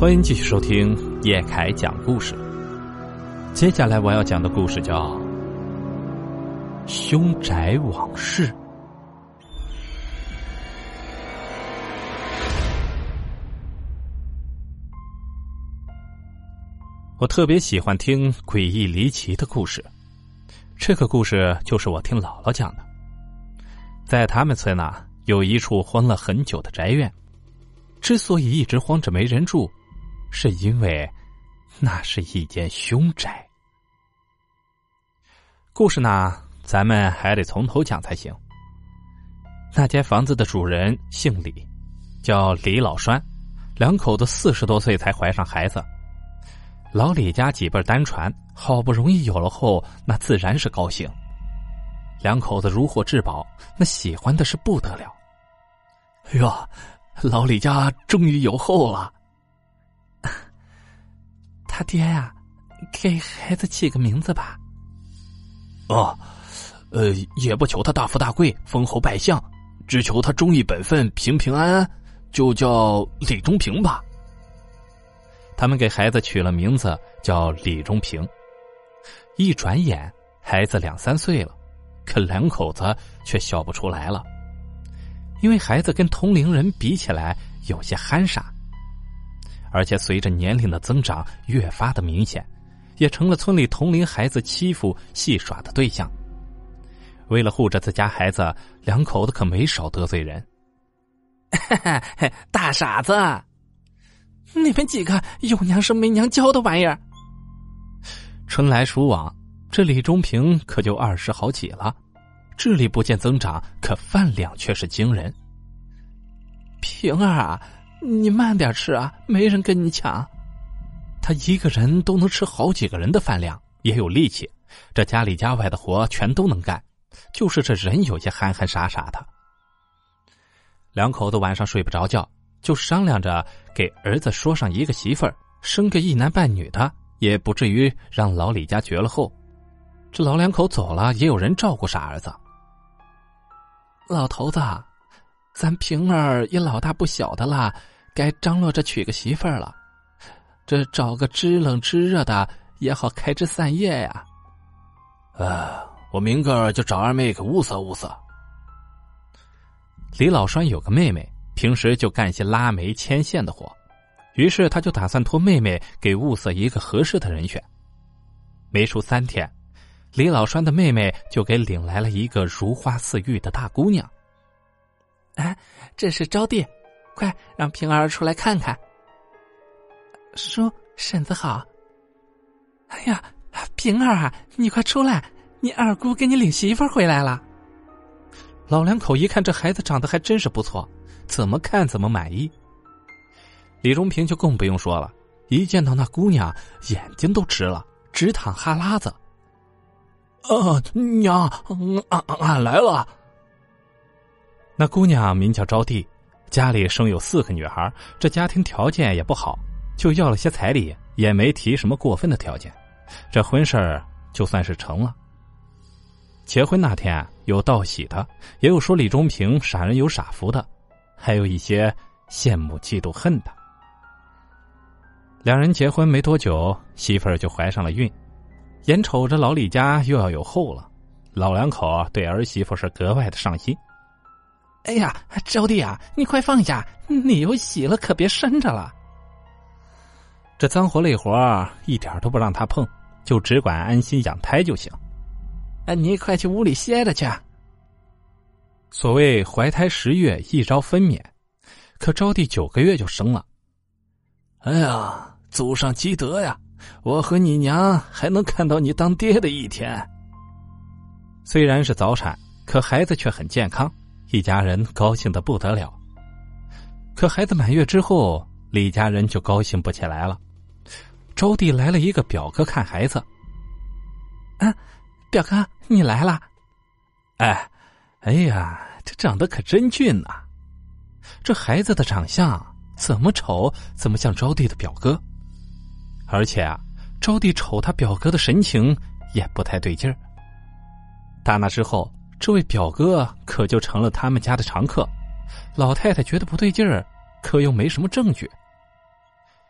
欢迎继续收听叶凯讲故事。接下来我要讲的故事叫《凶宅往事》。我特别喜欢听诡异离奇的故事，这个故事就是我听姥姥讲的。在他们村呐，有一处荒了很久的宅院，之所以一直荒着没人住。是因为那是一间凶宅。故事呢，咱们还得从头讲才行。那间房子的主人姓李，叫李老栓，两口子四十多岁才怀上孩子。老李家几辈单传，好不容易有了后，那自然是高兴。两口子如获至宝，那喜欢的是不得了。哎呦，老李家终于有后了。他爹呀，给孩子起个名字吧。哦，呃，也不求他大富大贵、封侯拜相，只求他忠义本分、平平安安，就叫李忠平吧。他们给孩子取了名字叫李忠平。一转眼，孩子两三岁了，可两口子却笑不出来了，因为孩子跟同龄人比起来有些憨傻。而且随着年龄的增长，越发的明显，也成了村里同龄孩子欺负戏耍的对象。为了护着自家孩子，两口子可没少得罪人。大傻子，你们几个有娘生没娘教的玩意儿！春来暑往，这李忠平可就二十好几了，智力不见增长，可饭量却是惊人。平儿啊！你慢点吃啊，没人跟你抢。他一个人都能吃好几个人的饭量，也有力气，这家里家外的活全都能干，就是这人有些憨憨傻傻的。两口子晚上睡不着觉，就商量着给儿子说上一个媳妇儿，生个一男半女的，也不至于让老李家绝了后。这老两口走了，也有人照顾傻儿子。老头子。咱平儿也老大不小的了，该张罗着娶个媳妇儿了。这找个知冷知热的也好开枝散叶呀。呃，我明个就找二妹给物色物色。李老栓有个妹妹，平时就干些拉煤牵线的活，于是他就打算托妹妹给物色一个合适的人选。没出三天，李老栓的妹妹就给领来了一个如花似玉的大姑娘。哎，这是招娣，快让平儿出来看看。叔婶子好。哎呀，平儿啊，你快出来，你二姑给你领媳妇回来了。老两口一看这孩子长得还真是不错，怎么看怎么满意。李荣平就更不用说了，一见到那姑娘，眼睛都直了，直淌哈喇子。啊，娘，俺俺来了。那姑娘名叫招娣，家里生有四个女孩，这家庭条件也不好，就要了些彩礼，也没提什么过分的条件，这婚事儿就算是成了。结婚那天有道喜的，也有说李忠平傻人有傻福的，还有一些羡慕嫉妒恨的。两人结婚没多久，媳妇儿就怀上了孕，眼瞅着老李家又要有后了，老两口对儿媳妇是格外的上心。哎呀，招弟啊，你快放下！你有喜了，可别伸着了。这脏活累活一点都不让他碰，就只管安心养胎就行。哎，你快去屋里歇着去。所谓怀胎十月，一朝分娩，可招娣九个月就生了。哎呀，祖上积德呀！我和你娘还能看到你当爹的一天。虽然是早产，可孩子却很健康。一家人高兴的不得了，可孩子满月之后，李家人就高兴不起来了。招娣来了一个表哥看孩子。啊，表哥你来了！哎，哎呀，这长得可真俊呐！这孩子的长相怎么瞅怎么像招娣的表哥，而且啊，招娣瞅他表哥的神情也不太对劲儿。打那之后。这位表哥可就成了他们家的常客，老太太觉得不对劲儿，可又没什么证据。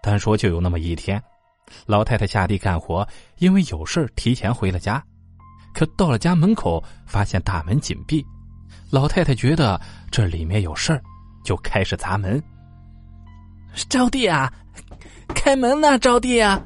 单说就有那么一天，老太太下地干活，因为有事提前回了家。可到了家门口，发现大门紧闭，老太太觉得这里面有事儿，就开始砸门。招娣啊，开门呐，招娣啊！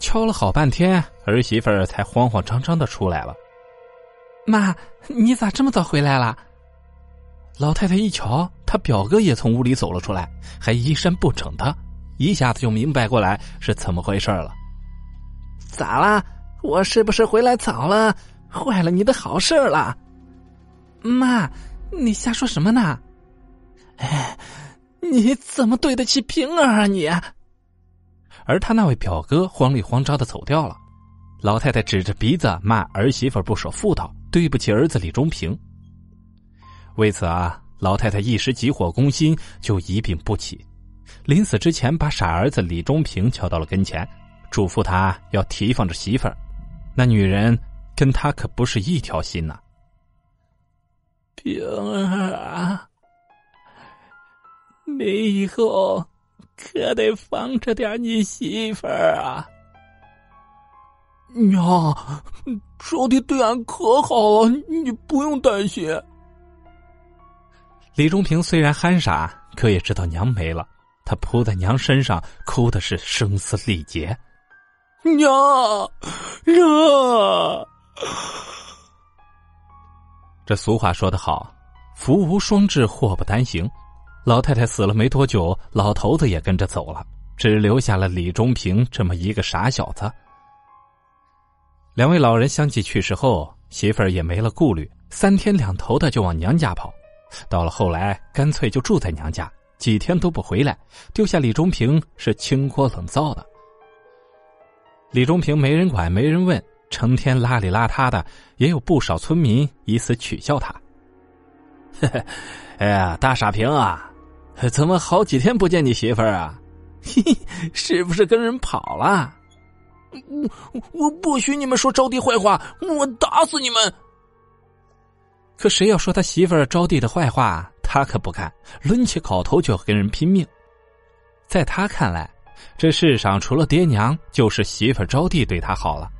敲了好半天，儿媳妇儿才慌慌张张的出来了。妈，你咋这么早回来了？老太太一瞧，她表哥也从屋里走了出来，还衣衫不整的，一下子就明白过来是怎么回事了。咋啦？我是不是回来早了，坏了你的好事了？妈，你瞎说什么呢？哎，你怎么对得起平儿啊你？而他那位表哥慌里慌张的走掉了，老太太指着鼻子骂儿媳妇不守妇道，对不起儿子李忠平。为此啊，老太太一时急火攻心，就一病不起，临死之前把傻儿子李忠平叫到了跟前，嘱咐他要提防着媳妇儿。那女人跟他可不是一条心呐。平儿啊，你以后可得防着点你媳妇儿啊！娘，招娣对俺可好了，你不用担心。李忠平虽然憨傻，可也知道娘没了，他扑在娘身上，哭的是声嘶力竭。娘，娘。这俗话说得好，“福无双至，祸不单行。”老太太死了没多久，老头子也跟着走了，只留下了李忠平这么一个傻小子。两位老人相继去世后，媳妇儿也没了顾虑，三天两头的就往娘家跑。到了后来，干脆就住在娘家，几天都不回来，丢下李忠平是清锅冷灶的。李忠平没人管，没人问，成天邋里邋遢的，也有不少村民以此取笑他。哎呀，大傻平啊，怎么好几天不见你媳妇儿啊？是不是跟人跑了？我我不许你们说招娣坏话，我打死你们！可谁要说他媳妇招娣的坏话，他可不干，抡起镐头就要跟人拼命。在他看来。这世上除了爹娘，就是媳妇招娣对他好了。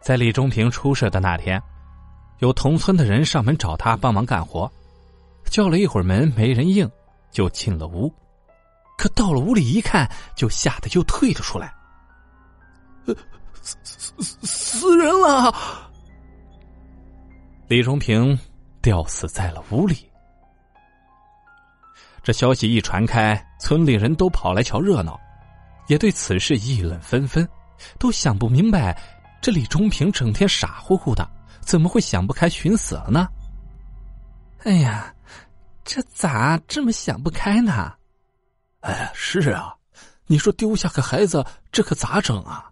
在李忠平出事的那天，有同村的人上门找他帮忙干活，叫了一会儿门没人应，就进了屋。可到了屋里一看，就吓得又退了出来。死死死死人了！李忠平吊死在了屋里。这消息一传开，村里人都跑来瞧热闹，也对此事议论纷纷，都想不明白，这李忠平整天傻乎乎的，怎么会想不开寻死了呢？哎呀，这咋这么想不开呢？哎，是啊，你说丢下个孩子，这可咋整啊？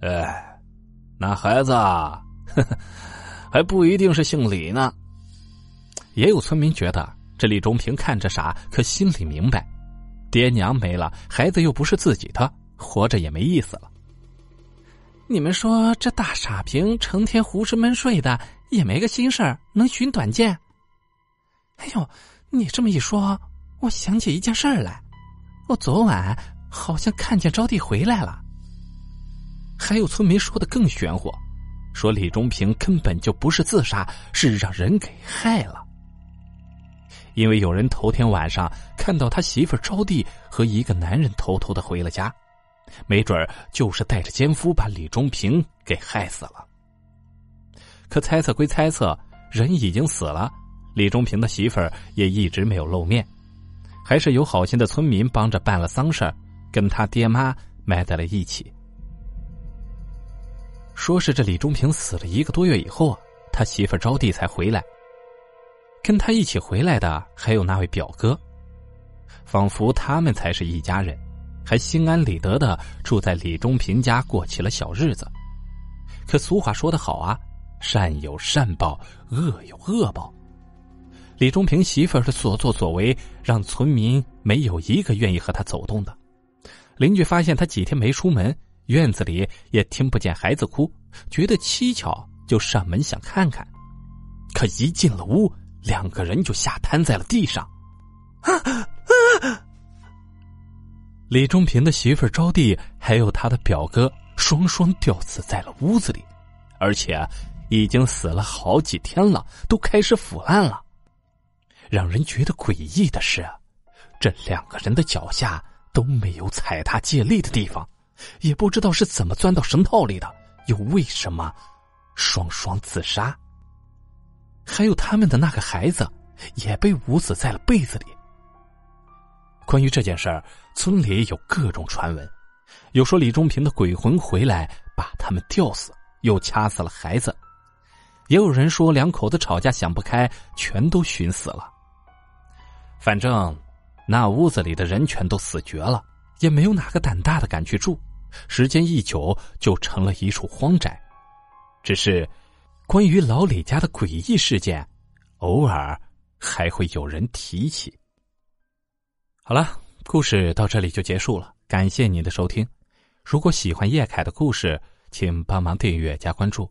哎，那孩子呵呵 还不一定是姓李呢。也有村民觉得。这李忠平看着傻，可心里明白，爹娘没了，孩子又不是自己的，活着也没意思了。你们说这大傻平成天胡吃闷睡的，也没个心事儿，能寻短见？哎呦，你这么一说，我想起一件事儿来，我昨晚好像看见招娣回来了。还有村民说的更玄乎，说李忠平根本就不是自杀，是让人给害了。因为有人头天晚上看到他媳妇招娣和一个男人偷偷的回了家，没准就是带着奸夫把李忠平给害死了。可猜测归猜测，人已经死了，李忠平的媳妇儿也一直没有露面，还是有好心的村民帮着办了丧事跟他爹妈埋在了一起。说是这李忠平死了一个多月以后，他媳妇招娣才回来。跟他一起回来的还有那位表哥，仿佛他们才是一家人，还心安理得的住在李忠平家过起了小日子。可俗话说得好啊，善有善报，恶有恶报。李忠平媳妇儿的所作所为，让村民没有一个愿意和他走动的。邻居发现他几天没出门，院子里也听不见孩子哭，觉得蹊跷，就上门想看看。可一进了屋，两个人就吓瘫在了地上，李忠平的媳妇儿招娣还有他的表哥双双吊死在了屋子里，而且已经死了好几天了，都开始腐烂了。让人觉得诡异的是，这两个人的脚下都没有踩踏借力的地方，也不知道是怎么钻到绳套里的，又为什么双双自杀？还有他们的那个孩子也被捂死在了被子里。关于这件事儿，村里有各种传闻，有说李忠平的鬼魂回来把他们吊死，又掐死了孩子；也有人说两口子吵架想不开，全都寻死了。反正那屋子里的人全都死绝了，也没有哪个胆大的敢去住。时间一久，就成了一处荒宅。只是关于老李家的诡异事件，偶尔还会有人提起。好了，故事到这里就结束了。感谢您的收听。如果喜欢叶凯的故事，请帮忙订阅加关注。